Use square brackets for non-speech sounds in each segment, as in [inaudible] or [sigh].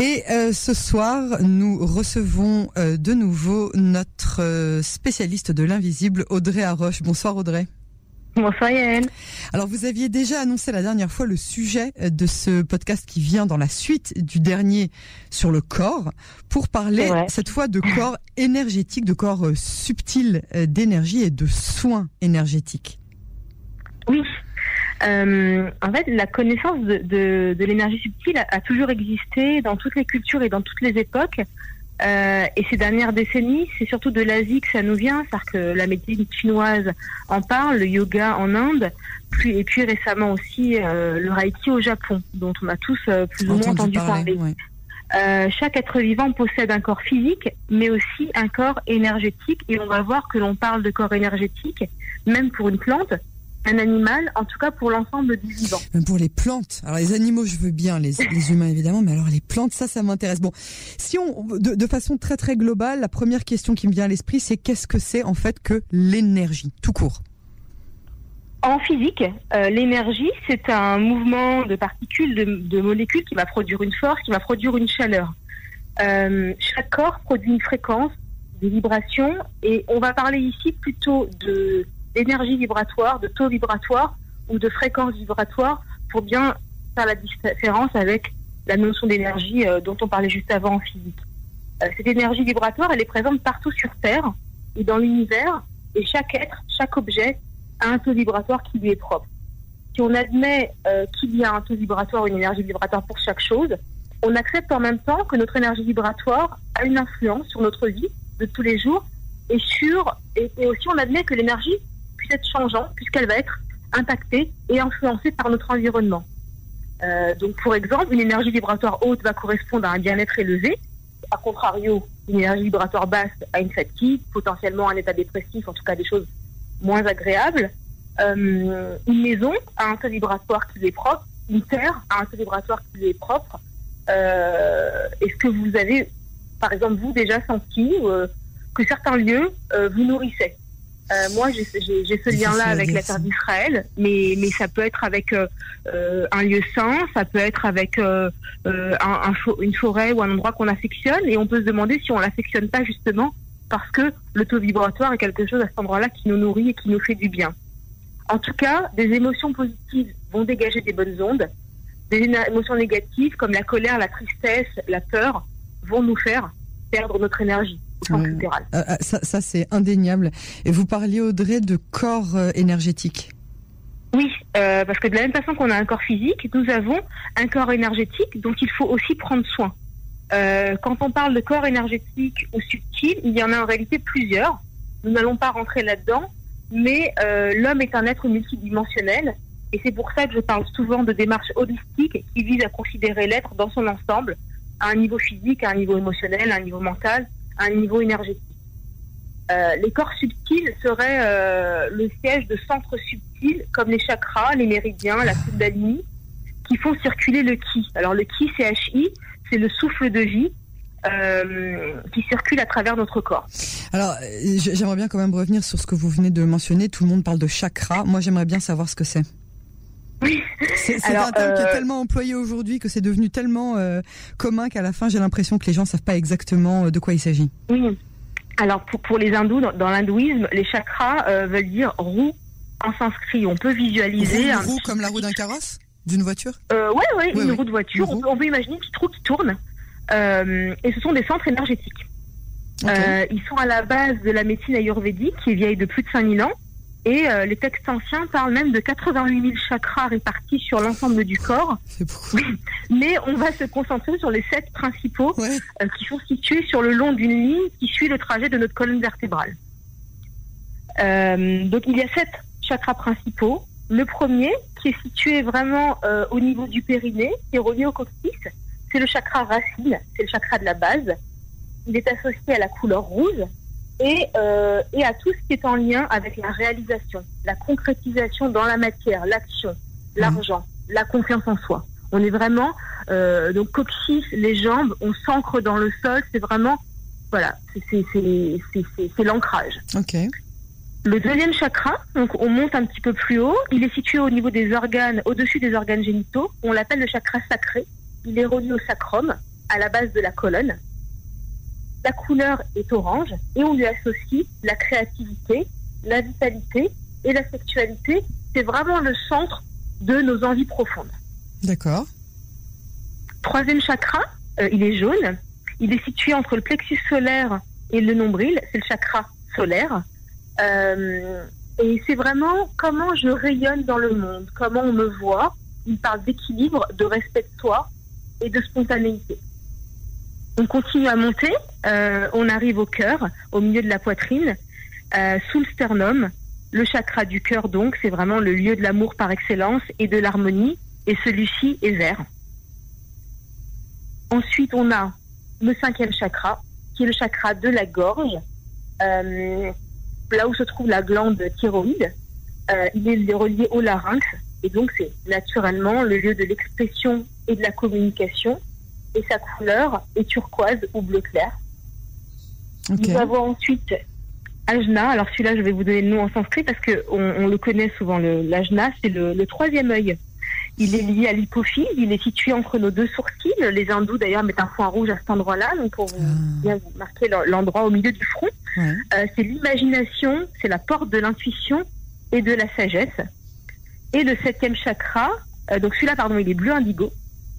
Et euh, ce soir, nous recevons euh, de nouveau notre euh, spécialiste de l'invisible, Audrey Arroche. Bonsoir Audrey. Bonsoir Yael. Alors vous aviez déjà annoncé la dernière fois le sujet de ce podcast qui vient dans la suite du dernier sur le corps pour parler cette fois de corps énergétique, de corps subtil d'énergie et de soins énergétiques. Oui, euh, en fait, la connaissance de, de, de l'énergie subtile a, a, toujours existé dans toutes les cultures et dans toutes les époques. Euh, et ces dernières décennies, c'est surtout de l'Asie que ça nous vient, c'est-à-dire que la médecine chinoise en parle, le yoga en Inde, et puis récemment aussi euh, le Reiki au Japon, dont on a tous plus ou moins entendu parler. Chaque être vivant possède un corps physique, mais aussi un corps énergétique, et on va voir que l'on parle de corps énergétique, même pour une plante, un animal, en tout cas pour l'ensemble du vivant. Même pour les plantes. Alors les animaux, je veux bien, les, les humains évidemment, mais alors les plantes, ça, ça m'intéresse. Bon, si on, de, de, façon très très globale, la première question qui me vient à l'esprit, c'est qu'est-ce que c'est en fait que l'énergie, tout court en physique, euh, l'énergie, c'est un mouvement de particules, de, de, molécules qui va produire une force, qui va produire une chaleur. Euh, chaque corps produit une fréquence, des vibrations, et on va parler ici plutôt de d'énergie vibratoire, de taux vibratoire ou de fréquence vibratoire pour bien faire la différence avec la notion d'énergie euh, dont on parlait juste avant en physique. Euh, cette énergie vibratoire, elle est présente partout sur Terre et dans l'univers, et chaque être, chaque objet a un taux vibratoire qui lui est propre. Si on admet euh, qu'il y a un taux vibratoire, une énergie vibratoire pour chaque chose, on accepte en même temps que notre énergie vibratoire a une influence sur notre vie de tous les jours et sur et, aussi on admet que l'énergie être changeante puisqu'elle va être impactée et influencée par notre environnement. Euh, donc, pour exemple, une énergie vibratoire haute va correspondre à un bien-être élevé. A contrario, une énergie vibratoire basse à une fatigue, potentiellement un état dépressif, en tout cas des choses moins agréables. Euh, une maison a un taux vibratoire qui lui est propre. Une terre a un taux vibratoire qui lui est propre. Euh, Est-ce que vous avez, par exemple, vous déjà senti que certains lieux vous nourrissaient euh, moi, j'ai ce lien-là avec la terre d'Israël, mais, mais ça peut être avec euh, euh, un lieu saint, ça peut être avec euh un, un, une forêt ou un endroit qu'on affectionne, et on peut se demander si on l'affectionne pas justement parce que le taux vibratoire est quelque chose à cet endroit-là qui nous nourrit et qui nous fait du bien. En tout cas, des émotions positives vont dégager des bonnes ondes, des émotions négatives comme la colère, la tristesse, la peur vont nous faire perdre notre énergie. Euh, ça, ça c'est indéniable. Et vous parliez, Audrey, de corps euh, énergétique. Oui, euh, parce que de la même façon qu'on a un corps physique, nous avons un corps énergétique dont il faut aussi prendre soin. Euh, quand on parle de corps énergétique ou subtil, il y en a en réalité plusieurs. Nous n'allons pas rentrer là-dedans, mais euh, l'homme est un être multidimensionnel et c'est pour ça que je parle souvent de démarche holistique qui vise à considérer l'être dans son ensemble, à un niveau physique, à un niveau émotionnel, à un niveau mental, un niveau énergétique. Euh, les corps subtils seraient euh, le siège de centres subtils comme les chakras, les méridiens, la kundalini, qui font circuler le ki. Alors le ki, c'est HI, c'est le souffle de vie euh, qui circule à travers notre corps. Alors j'aimerais bien quand même revenir sur ce que vous venez de mentionner. Tout le monde parle de chakra. Moi, j'aimerais bien savoir ce que c'est. Oui. C'est un terme euh... qui est tellement employé aujourd'hui que c'est devenu tellement euh, commun qu'à la fin j'ai l'impression que les gens savent pas exactement euh, de quoi il s'agit. Oui. Alors pour, pour les hindous, dans, dans l'hindouisme, les chakras euh, veulent dire roue en sanskrit. On peut visualiser roue, un roue comme la roue d'un carrosse, d'une voiture? Euh, ouais, ouais, oui, une oui. roue de voiture. On, peut, on, peut, imaginer une petite roue qui tourne. et ce sont des centres énergétiques. Okay. ils sont à la base de la médecine ayurvédique qui est vieille de plus de 5000 ans. Et euh, les textes anciens parlent même de 88 000 chakras répartis sur l'ensemble du corps. [laughs] Mais on va se concentrer sur les sept principaux ouais. euh, qui sont situés sur le long d'une ligne qui suit le trajet de notre colonne vertébrale. Euh, donc il y a sept chakras principaux. Le premier, qui est situé vraiment euh, au niveau du périnée, qui est relié au coccyx, c'est le chakra racine, c'est le chakra de la base. Il est associé à la couleur rouge et, euh, et, à tout ce qui est en lien avec la réalisation, la concrétisation dans la matière, l'action, l'argent, mmh. la confiance en soi. On est vraiment euh, donc coccyx, les jambes, on s'ancre dans le sol. C'est vraiment voilà, c'est l'ancrage. Ok. Le deuxième chakra, donc on monte un petit peu plus haut. Il est situé au niveau des organes, au-dessus des organes génitaux. On l'appelle le chakra sacré. Il est relié au sacrum. à la base de la colonne. La couleur est orange et on lui associe la créativité, la vitalité et la sexualité. C'est vraiment le centre de nos envies profondes. D'accord. Troisième chakra, euh, il est jaune. Il est situé entre le plexus solaire et le nombril. C'est le chakra solaire. Euh, et c'est vraiment comment je rayonne dans le monde, comment on me voit. Il parle d'équilibre, de respect de soi et de spontanéité. On continue à monter, euh, on arrive au cœur, au milieu de la poitrine, sous le sternum. Le chakra du cœur, donc, c'est vraiment le lieu de l'amour par excellence et de l'harmonie. Et celui-ci est vert. Ensuite, on a le cinquième chakra, qui est le chakra de la gorge, euh, là où se trouve la glande thyroïde. Euh, il est relié au larynx, et donc c'est naturellement le lieu de l'expression et de la communication. Et sa couleur est turquoise ou bleu clair. Nous avons ensuite Ajna. Alors celui-là, je vais vous donner le nom en sanskrit parce qu'on on le connaît souvent. L'Ajna, c'est le, le troisième œil il est lié à l'hypophyse, il est situé entre nos deux sourcils. Les hindous d'ailleurs mettent un point rouge à cet endroit-là, donc pour vous, ah. bien vous marquer l'endroit au milieu du front. Euh, c'est l'imagination, c'est la porte de l'intuition et de la sagesse. Et le septième chakra, euh, donc celui-là pardon, il est bleu indigo.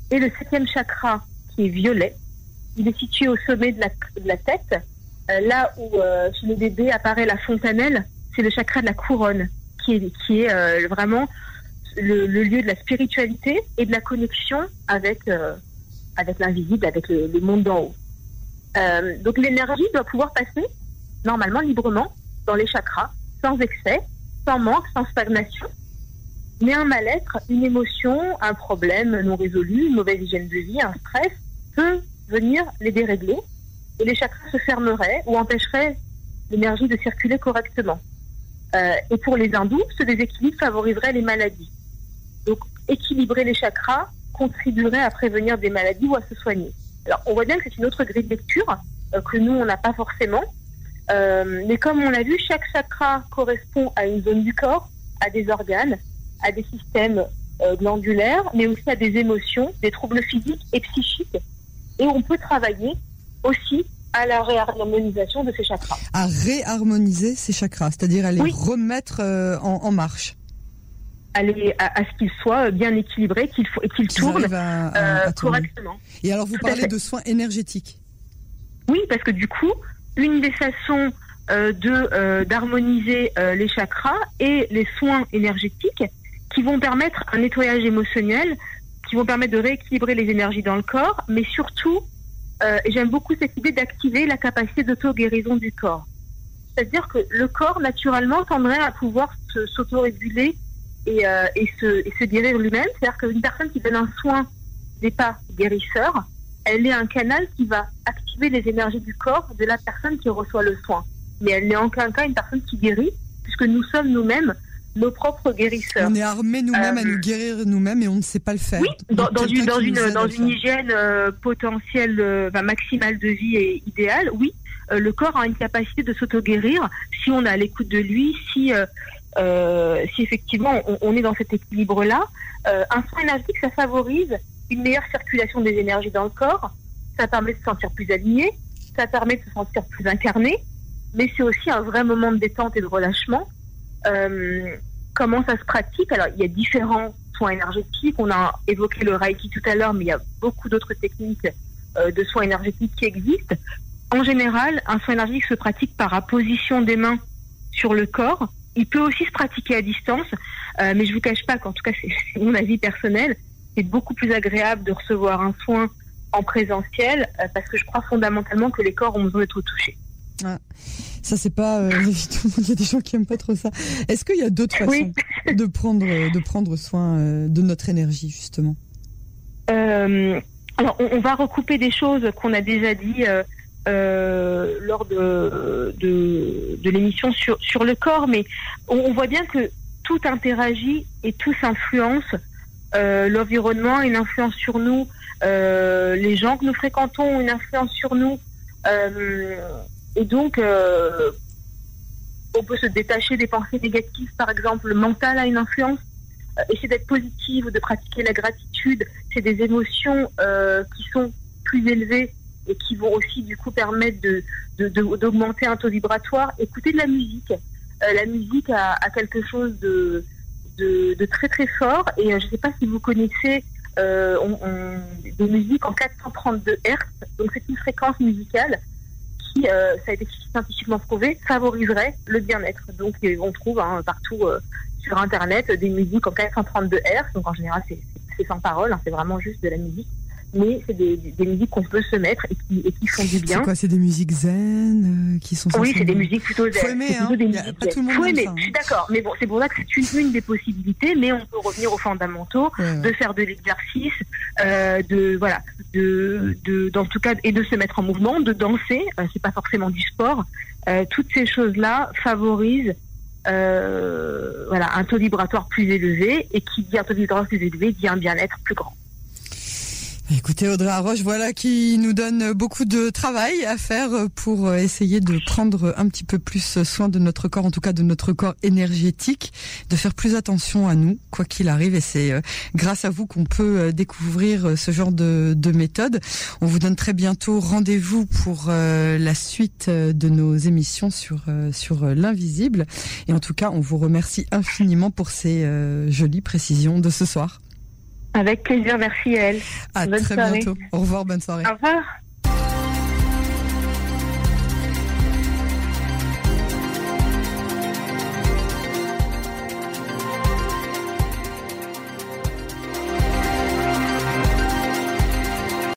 Et le septième chakra qui est violet, il est situé au sommet de la, tête, euh, là où chez le bébé apparaît la fontanelle, c'est le chakra de la couronne, qui est, qui est vraiment le, lieu de la spiritualité et de la connexion avec, euh, avec l'invisible, avec le, monde d'en haut. Euh, donc l'énergie doit pouvoir passer normalement librement dans les chakras, sans excès, sans manque, sans stagnation. Mais un mal-être, une émotion, un problème non résolu, une mauvaise hygiène de vie, un stress peut venir les dérégler et les chakras se fermeraient ou empêcheraient l'énergie de circuler correctement. Euh, et pour les hindous, ce déséquilibre favoriserait les maladies. Donc, équilibrer les chakras contribuerait à prévenir des maladies ou à se soigner. Alors, on voit bien que c'est une autre grille de lecture euh, que nous, on n'a pas forcément. Euh, mais comme on l'a vu, chaque chakra correspond à une zone du corps, à des organes, à des systèmes euh, glandulaires, mais aussi à des émotions, des troubles physiques et psychiques. Et on peut travailler aussi à la réharmonisation de ces chakras. À réharmoniser ces chakras, c'est-à-dire à les remettre en marche à, ce qu'il soit bien équilibré, qu'il et qu'il tourne euh, correctement. Et alors vous parlez de soins énergétiques. Oui, parce que du coup, une des façons euh, de euh, d'harmoniser les chakras et les soins énergétiques qui vont permettre un nettoyage émotionnel, qui vont permettre de rééquilibrer les énergies dans le corps, mais surtout, j'aime beaucoup cette idée d'activer la capacité d'auto-guérison du corps. C'est-à-dire que le corps, naturellement, tendrait à pouvoir s'auto-réguler et, euh, et se guérir lui-même. C'est-à-dire qu'une personne qui donne un soin n'est pas guérisseur, elle est un canal qui va activer les énergies du corps de la personne qui reçoit le soin. Mais elle n'est en aucun cas une personne qui guérit, puisque nous sommes nous-mêmes nos propres guérisseurs. On est armés nous-mêmes à nous euh, guérir nous-mêmes et on ne sait pas le faire. Oui, dans, une, dans une, dans une hygiène euh, potentielle, euh, maximale de vie et idéale, oui, le corps a une capacité de s'auto-guérir si on est à l'écoute de lui, si euh, si effectivement on, est dans cet équilibre-là, euh, un soin énergétique, ça favorise une meilleure circulation des énergies dans le corps, ça permet de se sentir plus aligné, ça permet de se sentir plus incarné, mais c'est aussi un vrai moment de détente et de relâchement. Euh, comment ça se pratique? Alors, il y a différents soins énergétiques. On a évoqué le Reiki tout à l'heure, mais il y a beaucoup d'autres techniques de soins énergétiques qui existent. En général, un soin énergétique se pratique par apposition des mains sur le corps il peut aussi se pratiquer à distance, euh, mais je vous cache pas qu'en tout cas, [laughs] c'est mon avis personnel, c'est beaucoup plus agréable de recevoir un soin en présentiel euh, parce que je crois fondamentalement que les corps ont besoin d'être touchés. Ah, ça c'est pas euh, [laughs] il y a des gens qui aiment pas trop ça. Est-ce qu'il y a d'autres façons de prendre de prendre soin de notre énergie justement? Alors on, va recouper des choses qu'on a déjà dit euh, lors de, de, de l'émission sur, sur le corps, mais on, voit bien que tout interagit et tout s'influence. Euh, L'environnement a une influence sur nous, euh, les gens que nous fréquentons ont une influence sur nous. Euh, et donc, euh, on peut se détacher des pensées négatives, par exemple, le mental a une influence. essayer d'être positive ou de pratiquer la gratitude, c'est des émotions qui sont plus élevés et qui vont aussi du coup permettre de d'augmenter un taux vibratoire. Écoutez de la musique. Euh, la musique a, quelque chose de, de, très très fort et euh, je ne sais pas si vous connaissez euh, des musiques en 432 Hz. Donc c'est une fréquence musicale qui, ça a été scientifiquement prouvé, favoriserait le bien-être. Donc on trouve hein, partout sur Internet des musiques en 432 Hz. Donc en général c'est sans parole, hein, c'est vraiment juste de la musique mais c'est des, des, musiques qu'on peut se mettre et qui, et qui font du bien. C'est quoi C'est des musiques zen euh, qui sont Oui, c'est des musiques plutôt zen. Faut aimer, hein. des musiques pas tout le monde Faut aimer, je suis d'accord. Mais bon, c'est pour ça que c'est une, une, des possibilités, mais on peut revenir aux fondamentaux, de faire de l'exercice, euh, de voilà, de, de, dans tout cas, et de se mettre en mouvement, de danser. Euh, c'est pas forcément du sport. Euh, toutes ces choses-là favorisent voilà, un taux vibratoire plus élevé, et qui dit un taux vibratoire plus élevé dit un bien-être plus grand. Écoutez Audrey Arroche, voilà qui nous donne beaucoup de travail à faire pour essayer de prendre un petit peu plus soin de notre corps, en tout cas de notre corps énergétique, de faire plus attention à nous, quoi qu'il arrive. Et c'est euh, grâce à vous qu'on peut euh, découvrir euh, ce genre de, de méthode. On vous donne très bientôt rendez-vous pour la suite de nos émissions sur sur l'invisible. Et en tout cas, on vous remercie infiniment pour ces jolies précisions de ce soir. Avec plaisir, merci à elle. À très bientôt. Au revoir, bonne soirée. Au revoir.